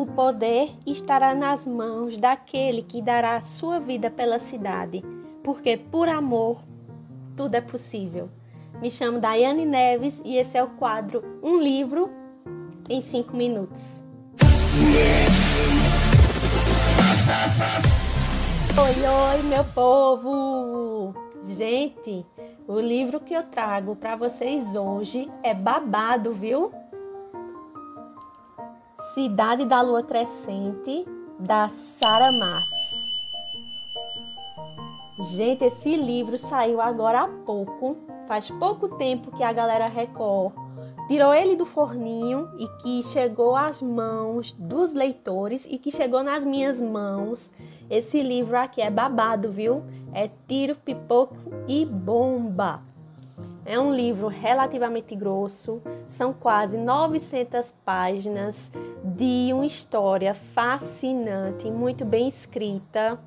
O poder estará nas mãos daquele que dará a sua vida pela cidade, porque por amor tudo é possível. Me chamo Daiane Neves e esse é o quadro Um Livro em 5 Minutos. Oi, oi, meu povo! Gente, o livro que eu trago para vocês hoje é babado, viu? Cidade da Lua Crescente, da Sara Mass. Gente, esse livro saiu agora há pouco. Faz pouco tempo que a galera Record tirou ele do forninho e que chegou às mãos dos leitores e que chegou nas minhas mãos. Esse livro aqui é babado, viu? É tiro, pipoco e bomba. É um livro relativamente grosso, são quase 900 páginas de uma história fascinante, muito bem escrita.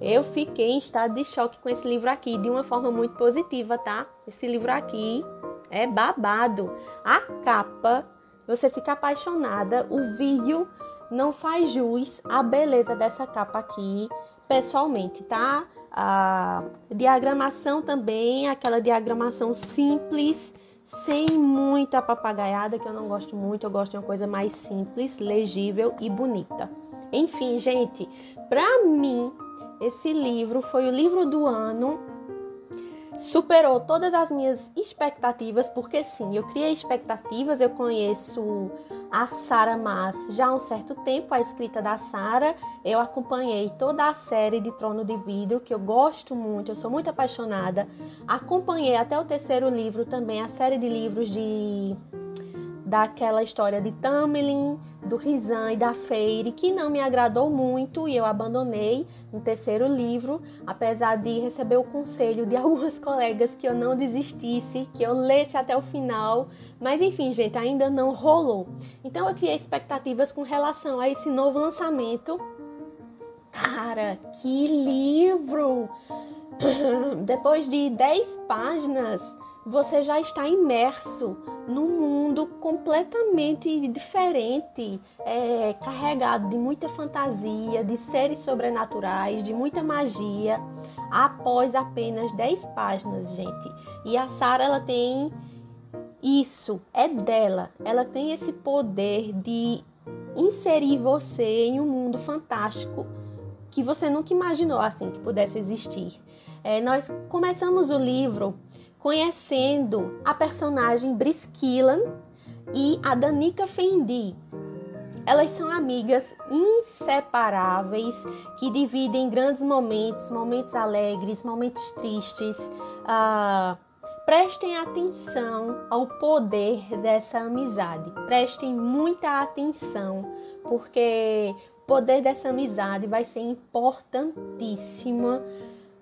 Eu fiquei em estado de choque com esse livro aqui, de uma forma muito positiva, tá? Esse livro aqui é babado. A capa, você fica apaixonada. O vídeo não faz jus à beleza dessa capa aqui, pessoalmente, tá? A diagramação também, aquela diagramação simples, sem muita papagaiada, que eu não gosto muito, eu gosto de uma coisa mais simples, legível e bonita. Enfim, gente, para mim, esse livro foi o livro do ano superou todas as minhas expectativas, porque sim, eu criei expectativas, eu conheço a Sara Mas já há um certo tempo, a escrita da Sara, eu acompanhei toda a série de Trono de Vidro, que eu gosto muito, eu sou muito apaixonada. Acompanhei até o terceiro livro também, a série de livros de daquela história de Tamlin, do Rizan e da Feire, que não me agradou muito e eu abandonei no terceiro livro, apesar de receber o conselho de algumas colegas que eu não desistisse, que eu lesse até o final, mas enfim, gente, ainda não rolou. Então eu criei expectativas com relação a esse novo lançamento. Cara, que livro! Depois de 10 páginas, você já está imerso num mundo completamente diferente, é, carregado de muita fantasia, de seres sobrenaturais, de muita magia, após apenas 10 páginas, gente. E a Sara ela tem isso, é dela. Ela tem esse poder de inserir você em um mundo fantástico que você nunca imaginou assim que pudesse existir. É, nós começamos o livro conhecendo a personagem Brisquillan e a Danica Fendi. Elas são amigas inseparáveis que dividem grandes momentos, momentos alegres, momentos tristes. Uh, prestem atenção ao poder dessa amizade. Prestem muita atenção, porque o poder dessa amizade vai ser importantíssimo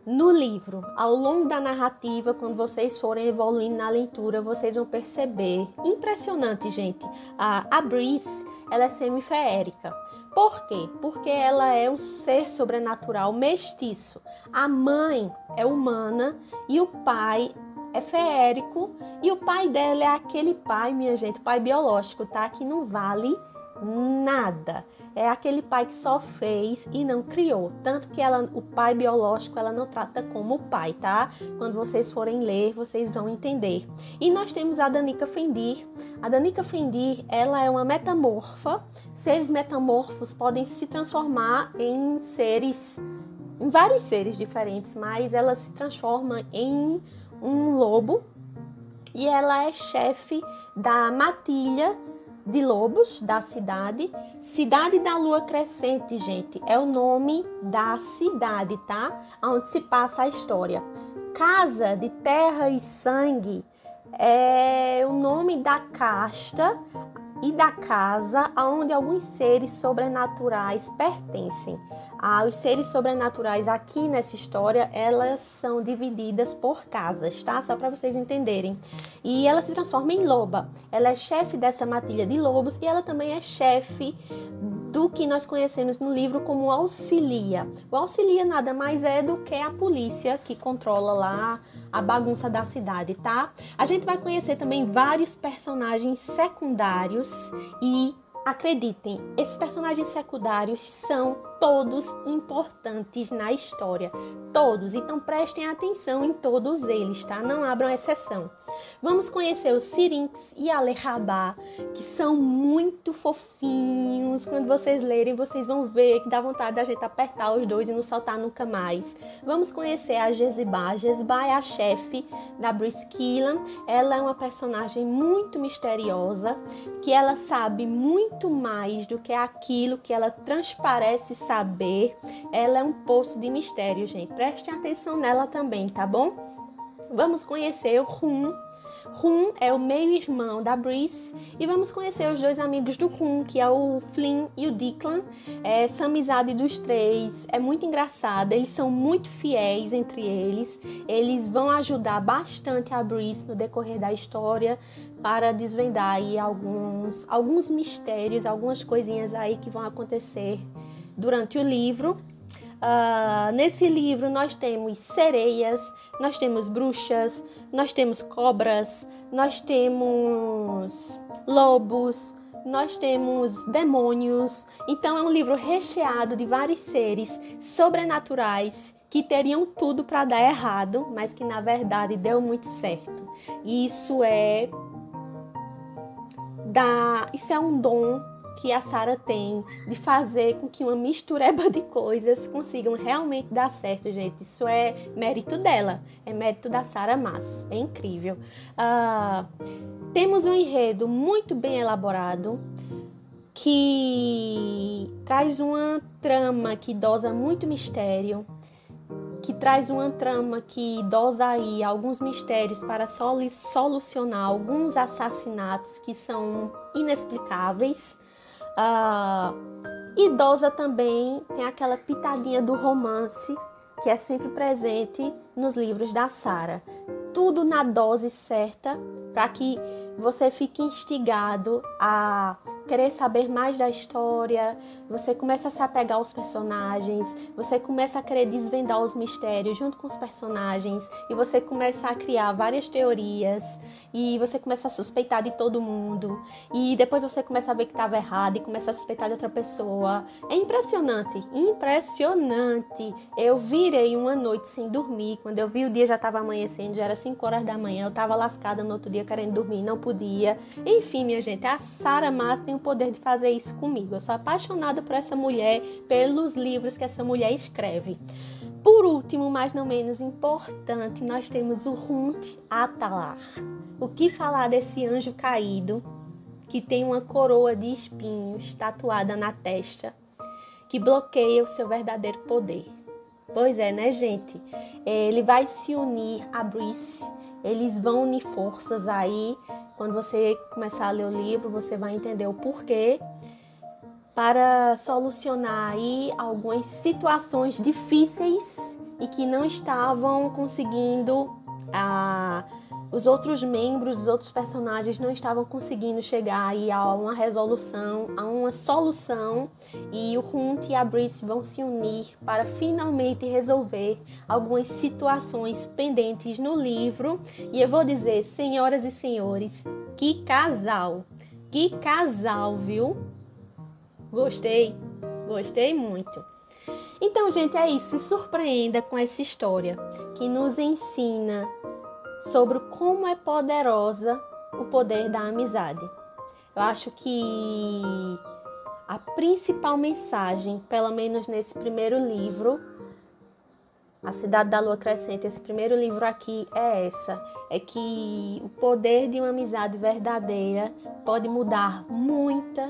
no livro, ao longo da narrativa, quando vocês forem evoluindo na leitura, vocês vão perceber. Impressionante, gente. A, a ela é semifeérica. Por quê? Porque ela é um ser sobrenatural mestiço. A mãe é humana e o pai é feérico. E o pai dela é aquele pai, minha gente, pai biológico, tá? Que não vale nada. É aquele pai que só fez e não criou. Tanto que ela, o pai biológico ela não trata como pai, tá? Quando vocês forem ler, vocês vão entender. E nós temos a Danica Fendir. A Danica Fendir, ela é uma metamorfa. Seres metamorfos podem se transformar em seres, em vários seres diferentes, mas ela se transforma em um lobo e ela é chefe da matilha de lobos da cidade. Cidade da Lua Crescente, gente, é o nome da cidade, tá? Onde se passa a história. Casa de Terra e Sangue é o nome da casta e da casa aonde alguns seres sobrenaturais pertencem. Ah, os seres sobrenaturais aqui nessa história, elas são divididas por casas, tá? Só para vocês entenderem. E ela se transforma em loba. Ela é chefe dessa matilha de lobos e ela também é chefe do que nós conhecemos no livro como auxilia. O auxilia nada mais é do que a polícia que controla lá a bagunça da cidade, tá? A gente vai conhecer também vários personagens secundários e acreditem, esses personagens secundários são todos importantes na história. Todos. Então prestem atenção em todos eles, tá? Não abram exceção. Vamos conhecer os Sirinx e Alehabá, que são muito fofinhos. Quando vocês lerem, vocês vão ver que dá vontade da gente apertar os dois e não soltar nunca mais. Vamos conhecer a Jezibá. A Jezibá é a chefe da Brisquila. Ela é uma personagem muito misteriosa, que ela sabe muito mais do que aquilo que ela transparece saber. Ela é um poço de mistério, gente. Prestem atenção nela também, tá bom? Vamos conhecer o Rum. Rum é o meio-irmão da Brice e vamos conhecer os dois amigos do Rum, que é o Flynn e o Declan. Essa amizade dos três é muito engraçada, eles são muito fiéis entre eles. Eles vão ajudar bastante a Brice no decorrer da história para desvendar aí alguns, alguns mistérios, algumas coisinhas aí que vão acontecer durante o livro. Uh, nesse livro nós temos sereias, nós temos bruxas, nós temos cobras, nós temos lobos, nós temos demônios. Então é um livro recheado de vários seres sobrenaturais que teriam tudo para dar errado, mas que na verdade deu muito certo. Isso é da, isso é um dom que a Sara tem de fazer com que uma mistureba de coisas consigam realmente dar certo, gente. Isso é mérito dela, é mérito da Sara Mas. É incrível. Uh, temos um enredo muito bem elaborado que traz uma trama que dosa muito mistério, que traz uma trama que dosa aí alguns mistérios para solucionar alguns assassinatos que são inexplicáveis. Uh, idosa também tem aquela pitadinha do romance que é sempre presente nos livros da Sara. Tudo na dose certa para que você fique instigado a querer saber mais da história, você começa a se apegar aos personagens, você começa a querer desvendar os mistérios junto com os personagens e você começa a criar várias teorias e você começa a suspeitar de todo mundo e depois você começa a ver que estava errado e começa a suspeitar de outra pessoa. É impressionante, impressionante. Eu virei uma noite sem dormir, quando eu vi o dia já estava amanhecendo, já era 5 horas da manhã, eu estava lascada no outro dia querendo dormir, não podia. Enfim, minha gente, a Sara Massa o poder de fazer isso comigo. Eu sou apaixonada por essa mulher, pelos livros que essa mulher escreve. Por último, mas não menos importante, nós temos o Runt Atalar. O que falar desse anjo caído que tem uma coroa de espinhos tatuada na testa que bloqueia o seu verdadeiro poder? Pois é, né, gente? Ele vai se unir a Brice. Eles vão unir forças aí quando você começar a ler o livro, você vai entender o porquê para solucionar aí algumas situações difíceis e que não estavam conseguindo a ah, os outros membros, os outros personagens não estavam conseguindo chegar aí a uma resolução, a uma solução, e o Hunt e a Brice vão se unir para finalmente resolver algumas situações pendentes no livro. E eu vou dizer, senhoras e senhores, que casal! Que casal, viu? Gostei, gostei muito. Então, gente, é isso. Se surpreenda com essa história que nos ensina sobre como é poderosa o poder da amizade. Eu acho que a principal mensagem, pelo menos nesse primeiro livro, A Cidade da Lua Crescente, esse primeiro livro aqui é essa: é que o poder de uma amizade verdadeira pode mudar muita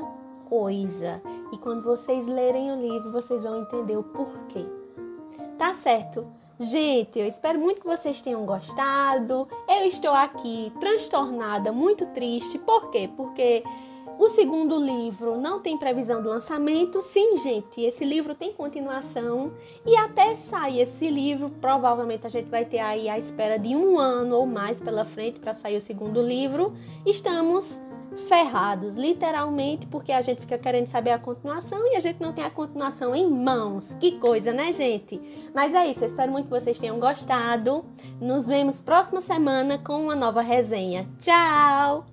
coisa. E quando vocês lerem o livro, vocês vão entender o porquê. Tá certo? Gente, eu espero muito que vocês tenham gostado. Eu estou aqui transtornada, muito triste. Por quê? Porque o segundo livro não tem previsão de lançamento. Sim, gente, esse livro tem continuação. E até sair esse livro, provavelmente a gente vai ter aí a espera de um ano ou mais pela frente para sair o segundo livro. Estamos ferrados, literalmente, porque a gente fica querendo saber a continuação e a gente não tem a continuação em mãos. Que coisa, né, gente? Mas é isso, eu espero muito que vocês tenham gostado. Nos vemos próxima semana com uma nova resenha. Tchau!